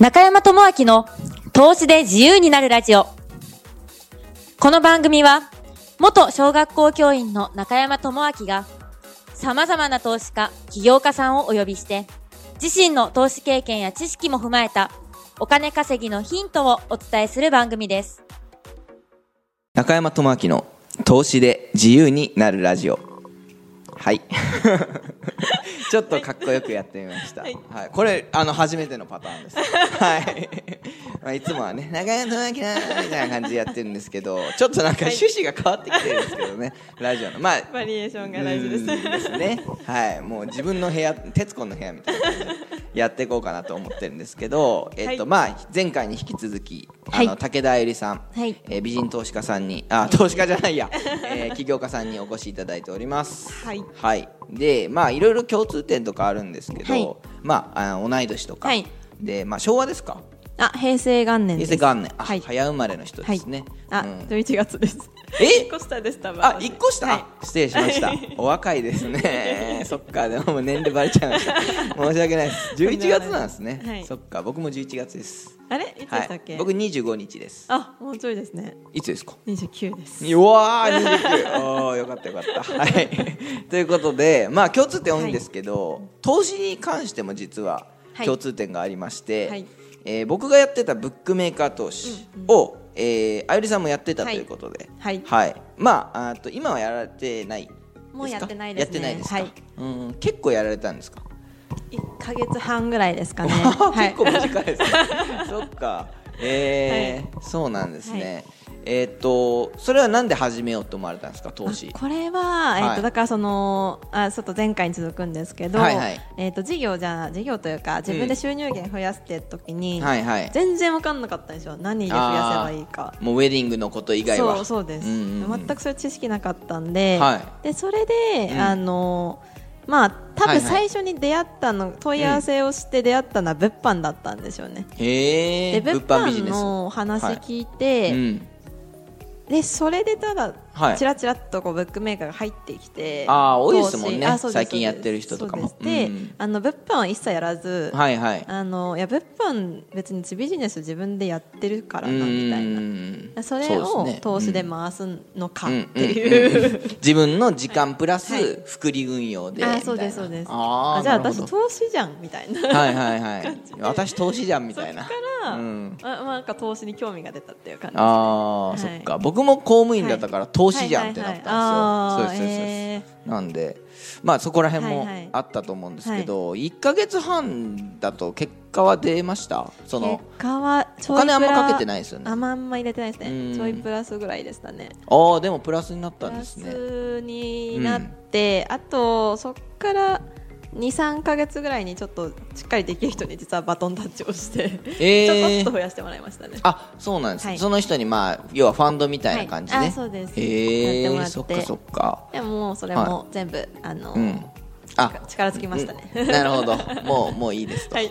中山智明の投資で自由になるラジオ。この番組は、元小学校教員の中山智明が、様々な投資家、起業家さんをお呼びして、自身の投資経験や知識も踏まえた、お金稼ぎのヒントをお伝えする番組です。中山智明の投資で自由になるラジオはい ちょっとかっこよくやってみました、はい。これあの初めてのパターンです。はい、まあ、いつもはね中山智明なみたいな感じでやってるんですけどちょっとなんか趣旨が変わってきてるんですけどね、ラジオの。まあバリエーションが大事です。うん。ですね。はい。もう自分の部屋徹子の部屋みたいな感じでやっていこうかなと思ってるんですけど、えっとはいまあ前回に引き続きあの、はい。武田絵里さん、はい。えー美人投資家さんにあ投資家じゃないや、えー起業家さんにお越しいただいております。はい。はいでまあいろいろ共通点とかあるんですけど、はい。まああの同い年とか、はい。でまあ昭和ですか？あ平成元年です。平成元年。あ、はい。早生まれの人ですね、あ、うん。11月ですえ？一個下でしたあ、一個下、はい失礼しました。お若いですね。そっか、でも年齢バレちゃいました。申し訳ないです。11月なんですね。はいそっか、僕も11月です。あれ？いつではいしたっけ、。僕25日です。あもうちょいですねいつですか？29ですうわー、29。おー、よかったよかった。はい。ということで、まあ共通点多いんですけど、投資に関しても実ははい共通点がありまして、はいえー僕がやってたブックメーカー投資を、えーあゆりさんもやってたとい。うことで、はい。はい、まああと今はやられてないもうやってないですね。やってないですか、はい。うん結構やられたんですか、1か月半ぐらいですかね。結構短いですね。そっか。えー そうなんですね、えーっとそれはなんで始めようと思われたんですか投資これは、えーはいとだからそのあちょっと前回に続くんですけど、はいはい。えー、と事業じゃ事業というか自分で収入源増やして時に、はいはい。全然分かんなかったんですよ何で増やせばいいか。もうウェディングのこと以外は。そうそうです、んうんうん。全くそういう知識なかったんで,、はい。でそれで、うん。あのまあ多はいはい。分最初に出会ったの、問い合わせをして出会ったのは物販だったんですよね、へえで物販の話聞いて、うんでそれでただ、はい。ちらちらっとこうブックメーカーが入ってきてあー多いですもんね。最近やってる人とかも。でうんあの物販は一切やらず、はいはい。あのいや物販別にビジネス自分でやってるからなみたいな。なそれを投資で回すのかってう。んいう、自分の時間プラスはい。複利運用でみたいな。あそうですそうです。あじゃあ私投資じゃんみたいな。はいはいはい。私投資じゃんみたいな。そっから、うん。あまあ、なんか投資に興味が出たっていう感じああ、はい。そっか。僕も公務員だったから投資じゃんってなったんですよ、そうですそうですなんでまあそこら辺もあったと思うんですけど、1か月半だと結果は出ました？そのお金あんまプラかけてないですよね。あんま入れてないですうん。ねちょいプラスぐらいでしたね。ああでもプラスになったプラんですね。スになって、あとそっから23か月ぐらいにちょっとしっかりできる人に実はバトンタッチをして、えー。ちょこっと増やしてもらいましたね。あそうなんです、はい。その人にまあ要はファンドみたいな感じで、はい。あそうです。へえやってもらって。そっかそっか。でももうそれも全部、あの、うん。あ。力尽きましたね、うん。なるほど。もうもういいですと、はい。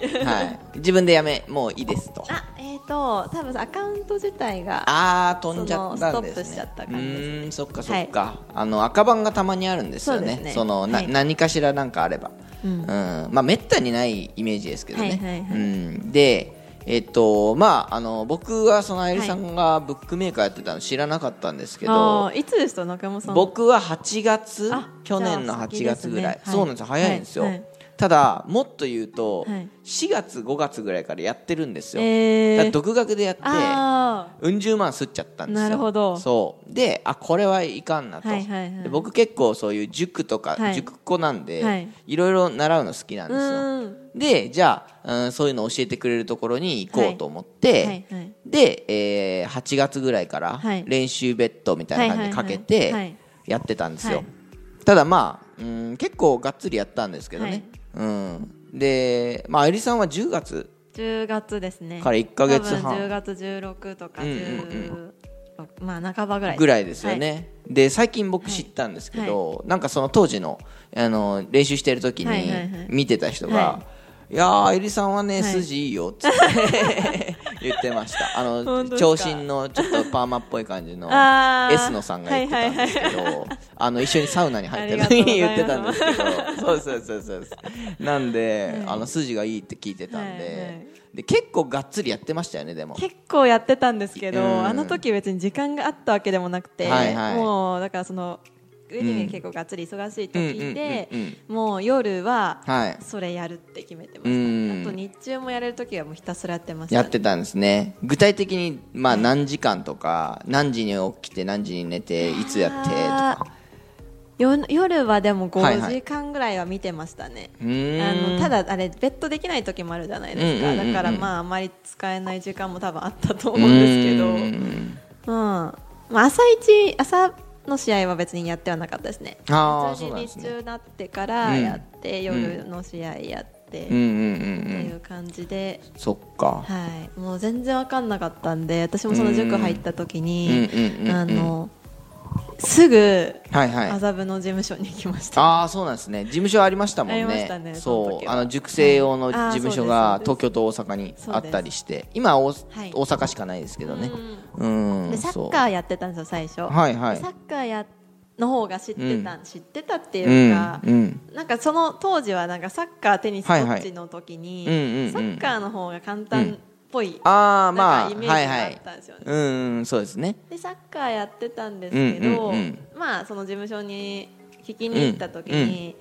自分でやめもういいですと。あえっ、ー、と多分アカウント自体がああ飛んじゃったんですね。ストップしちゃった感じですうーんそっかそっか、あの赤番がたまにあるんですよね。そうですね。のな、はい。何かしらなんかあればうん。まあめったにないイメージですけどね、はいはいはい。うん、でえっとまああの僕はそのあゆりさんがブックメーカーやってたの知らなかったんですけど、あーいつでした？中山さん。僕は8月？あ去年のじゃあ8月ぐらい、先ですね。そうなんですよ。はい早いんですよ、はいただもっと言うと、はい。4月5月ぐらいからやってるんですよ、えー。独学でやってあうん十万吸っちゃったんですよ。なるほど。そう。であこれはいかんなと、はいはいはい。で僕結構そういう塾とか、はい。塾子なんで、はい。い、ろいろ習うの好きなんーですよ。うん。でじゃあ、うん、そういうの教えてくれるところに行こうと思って、はいはいで、えー8月ぐらいからはい。練習ベッドみたいな感じでかけてはい。はいはい。やってたんですよ、はい。ただまあ、うん、結構がっつりやったんですけどね、うん、で、まあ、あゆりさんは10月。10月ですね。から1ヶ月半。多分10月16とかうんうん16まあ半ばぐらいぐらいですよね、で最近僕知ったんですけど、なんかその当時のあの練習してる時にはいはいはい見てた人が、はい。いやー、あゆりさんはね、はい。筋いいよっつって 言ってました。あの長身のちょっとパーマっぽい感じの S 野さんが言ってたんですけど、あの一緒にサウナに入ってるのありに言ってたんです。けどそうそうそうそうなんで、あの筋がいいって聞いてたんで,、はいはい。で結構がっつりやってましたよねでも。結構やってたんですけど、うん。あの時別に時間があったわけでもなくて、はいはい。もうだからそのウェディングに結構がっつり忙しい時でもう夜ははい。それやるって決めてまうん。したあと日中もやれる時はもうひたすらやってました、ね、やってたんですね。具体的に、まあ、何時間とか何時に起きて何時に寝ていつやってとあか。よ夜はでもはいはい。5時間ぐらいは見てましたね、うーん。あのただあれベッドできない時もあるじゃないですか、だからまああまり使えない時間も多分あったと思うんですけど。ううん。ん。まあ、朝一朝の試合は別にやってはなかったですね。普通に日中になってからやって、うん。夜の試合やって、うんってうんいう感じで、そっか。はい、もう全然わかんなかったんで私もその塾入った時に、うんうん。あのすぐはいはい。麻布の事務所に行きました。ああそうなんですね。事務所ありましたもんね。ありましたねそうあの塾生用の事務所が東京と大阪にあったりして。今は大,、はい。大阪しかないですけどね。うん。うんでサッカーやってたんですよ最初、はいはい。でサッカーやの方が知ってた、知ってたってういうんか、うん。なんかその当時はなんかサッカーテニスどはいはい。っちの時に、うんうんうんサッカーの方が簡単っぽい、ああまあイメージがあはいはいったんですよね、うんうんそうですね。でサッカーやってたんですけど、うんうんうん。まあその事務所に聞きに行った時に、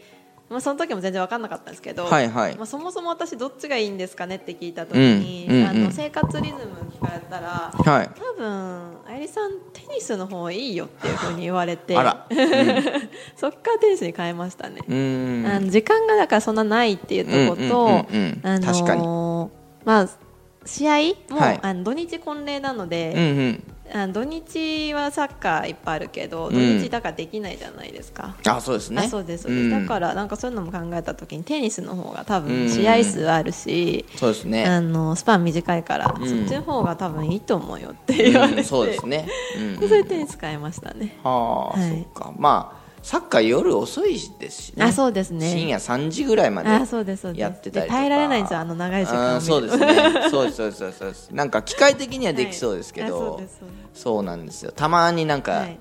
まあ、その時も全然分かんなかったんですけど、はいはい。まあ、そもそも私どっちがいいんですかねって聞いた時に、うんうんうん。あの生活リズム聞かれたらはい。多分あゆりさんテニスの方がいいよっていうふうに言われて そっからテニスに変えましたね、うん。あの時間がだからそんなないっていうところと、うんうんうんうん。あのー確かに。まあ試合も、はい。あの土日婚礼なので、うんうん。あの土日はサッカーいっぱいあるけどん。土日だからできないじゃないですか、あそうですね。あそうですそうです、ん。だからなんかそういうのも考えた時にテニスの方が多分試合数あるし、そうですね。あのスパン短いから、ん。そっちの方が多分いいと思うよって言われて、うんそうですね。うんで それでテニス変えましたね、はあ、はい。そっか。まあサッカー夜遅いですしね。あそうですね。深夜3時ぐらいまであそうですそうです。やってたりとか。で耐えられないんですよあの長い時間そうですねそうですそうですそうです。なんか機械的にはできそうですけど、はいあそうそそうなんですよ。たまになんか、はい。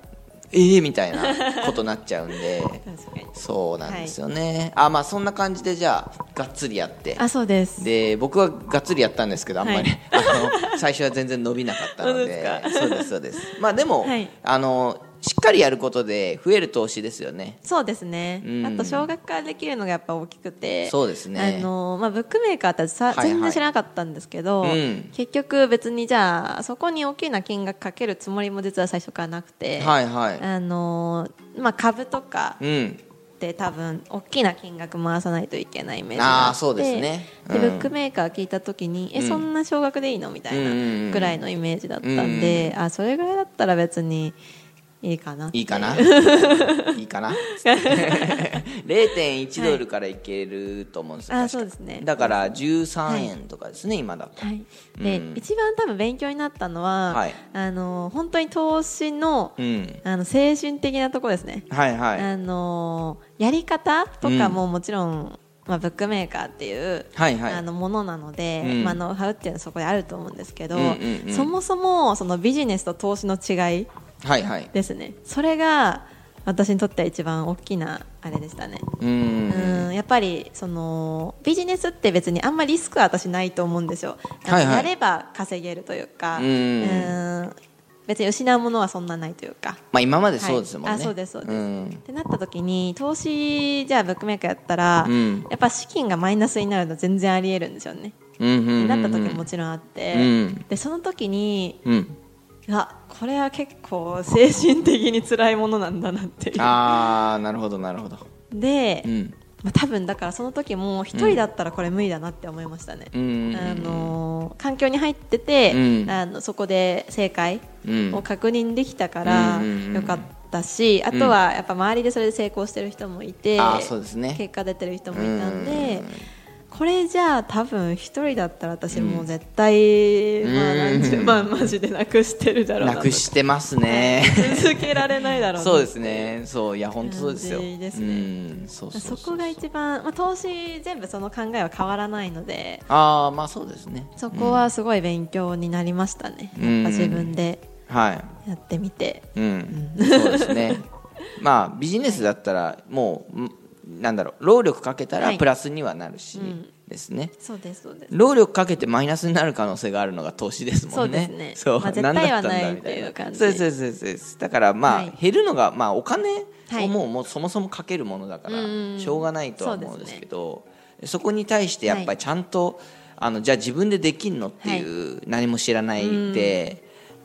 えーみたいなことになっちゃうんで。そうなんですよね、あまあそんな感じでじゃあがっつりやって。あそうです。で僕はがっつりやったんですけどあんまり、はい。あの最初は全然伸びなかったので。そうですそうです。まあでも、はい。あのしっかりやることで増える投資ですよね。そうですね、うん。あと少額化できるのがやっぱ大きくてそうですね。あのまあ、ブックメーカーってさ、はいはい。全然知らなかったんですけど、うん。結局別にじゃあそこに大きな金額かけるつもりも実は最初からなくて、はいはい。あのまあ、株とかうん。多分大きな金額回さないといけないイメージがあってそうですね。でうん。ブックメーカー聞いた時に、えうん。そんな少額でいいの？みたいうんうんうんなぐらいのイメージだったんで、あそれぐらいだったら別にいいかないいかな？いいかな？0.1ドルからいけると思うんですよあそうですね。だから13円とかですね、今だと。はい、で、うん。一番多分勉強になったのは、はい。あの本当に投資の,、うん。あの精神的なところですね、はいはい。あのやり方とかももちろん、まあ、ブックメーカーっていう、はいはい。あのものなので、うん。まあ、ノウハウっていうのはそこにあると思うんですけど、そもそもそのビジネスと投資の違いはいはい。ですね。それが私にとっては一番大きなあれでしたね。ううん。んやっぱりそのビジネスって別にあんまりリスクは私ないと思うんですよ、はいはい。やれば稼げるというか。うん。うん。別に失うものはそんなないというか。まあ今までそうですもんね、はい。あそうですそうです。ん。ってなった時に投資じゃあブックメーカーやったら、うんやっぱ資金がマイナスになるの全然ありえるんですよね、うんうんうんうんなった時ももちろんあって、うんでその時にうんあこれは結構精神的に辛いものなんだなっていう。ああなるほどなるほど。で、うん。まあ、多分だからその時も一人だったらこれ無理だなって思いましたね、うんあのー環境に入ってて、うん。あのそこで正解うん。を確認できたからよかったし、あとはやっぱ周りでそれで成功してる人もいて、結果出てる人もいたんで、これじゃあ多分一人だったら私もう絶対、まあ何十万マジでなくしてるだろうななくしてますね。続けられないだろうなそうですね。そういや本当そうですよ。ね。うん。そこが一番、まあ、投資全部その考えは変わらないので。ああまあそうですね。そこはすごい勉強になりましたね、うん。やっぱ自分ではい。やってみて、うん、そうですね。まあビジネスだったらもう、んなんだろう労力かけたらはい。プラスにはなるし、うん。ですね。そうですそうです。労力かけてマイナスになる可能性があるのが投資ですもんね。そうですね。そう、まあ絶対何だったんだはないみたっていう感じ。そうですそうそう。ですだからまあ、はい。減るのがまあお金はいをもう,、もうそもそもかけるものだからうんしょうがないとは思うんですけどそこに対してやっぱりちゃんと、あのじゃあ自分でできんのっていう、何も知らないで、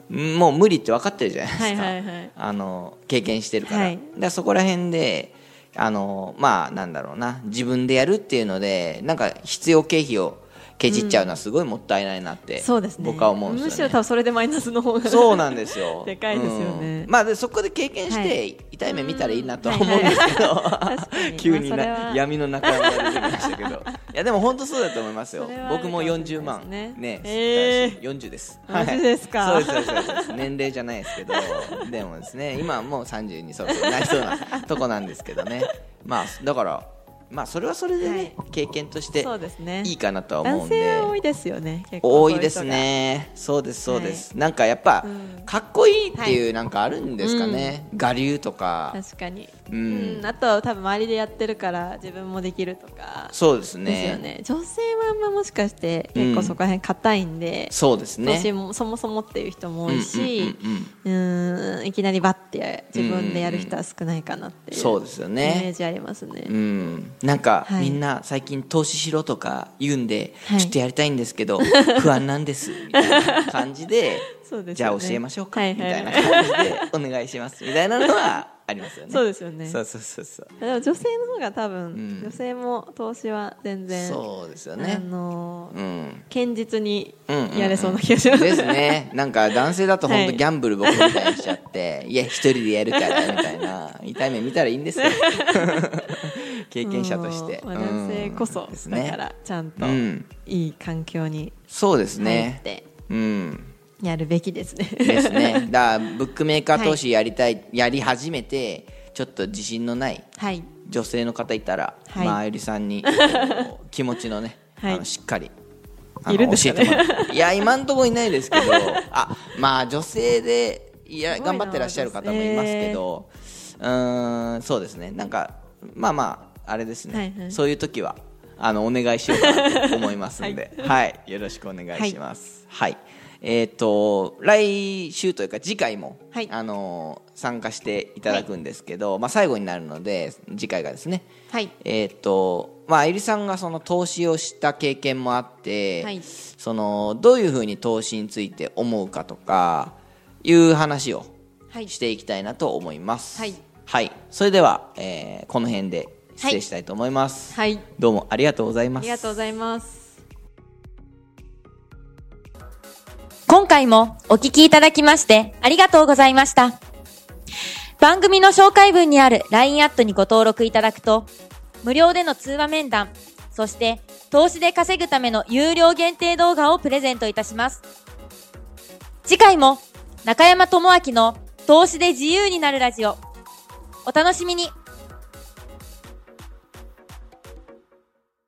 もう無理って分かってるじゃないですか、はいはいはい。あの経験してるから,、はい。だからそこら辺であのまあなんだろうな。自分でやるっていうのでなんか必要経費をケチっちゃうのはすごいもったいないなって、そうですね。僕は思うんむしですよね。ろ多分それでマイナスの方がそうなんですよ。でかいですよね。うん。まあでそこで経験しはてい。痛い目見たらいいなとは思うんですけど、急にまあ闇の中が出てきましたけど。いやでも本当そうだと思いますよ。僕もかもしれない40万ね。ねえー。40です。はい。そうですそうですそうです。年齢じゃないですけど。でもですね今はもう30にそろそろなりそうなとこなんですけどね。まあだからまあそれはそれでね、は経験としてそうですね。いいかなとは思うんで。男性は多いですよね結構多いですね。そうですそうです、なんかやっぱ、うん。かっこいいっていうなんかあるんですかね、我流とか。確かに、うん。うん。あと多分周りでやってるから自分もできるとか。そうですね。ね。女性はあんまもしかして結構そこら辺硬いんで、そうですね。私もそもそもっていう人も多いしうんうん。うん。いきなりバッて自分でやる人は少ないかなっていうそうですよね。イメージありますね、うん、なんか、はい。みんな最近投資しろとか言うんで、はい。ちょっとやりたいんですけど 不安なんですみたいな感じでね。じゃあ教えましょうか、はいはい。みたいな感じでお願いしますみたいなのはありますよね。そうですよね。そうそうそうそう。でも女性の方が多分、ん。女性も投資は全然そうですよあねのーうん。堅実にやれそうな気がします、ですね。なんか男性だと 本当はいギャンブル僕みたいにしちゃって、い、や一人でやるからみたいな痛い目見たらいいんですよ経験者として、男性こそうん。ですね。だからちゃんとうん。いい環境にそうです入ねってうん。やるべきですね。ですね。だからブックメーカー投資やりたい、やり始めてちょっと自信のないはい。女性の方いたら、はい。まああゆりさんに 気持ちのね、はい。あのしっかりあのいるんですかね？教えてもらっていや今んところいないですけど あまあ女性でいや頑張ってらっしゃる方もいますけど、うーんそうですね。なんかまあまああれですね、はいはい。そういう時はあのお願いしようかなと思いますので、はい、よろしくお願いします。はい、えっ、と来週というか次回も、はい。あの参加していただくんですけど、まあ最後になるので次回がですね。はい。えっ、とまあえりさんがその投資をした経験もあって、はい。そのどういうふうに投資について思うかとかいう話をはい。していきたいなと思います。はい、はい、それでは、えーこの辺で失礼したいと思います。はいどうもありがとうございます。ありがとうございます。今回もお聞きいただきましてありがとうございました。番組の紹介文にある LINE アットにご登録いただくと、無料での通話面談、そして投資で稼ぐための有料限定動画をプレゼントいたします。次回も中山智明の投資で自由になるラジオ、お楽しみに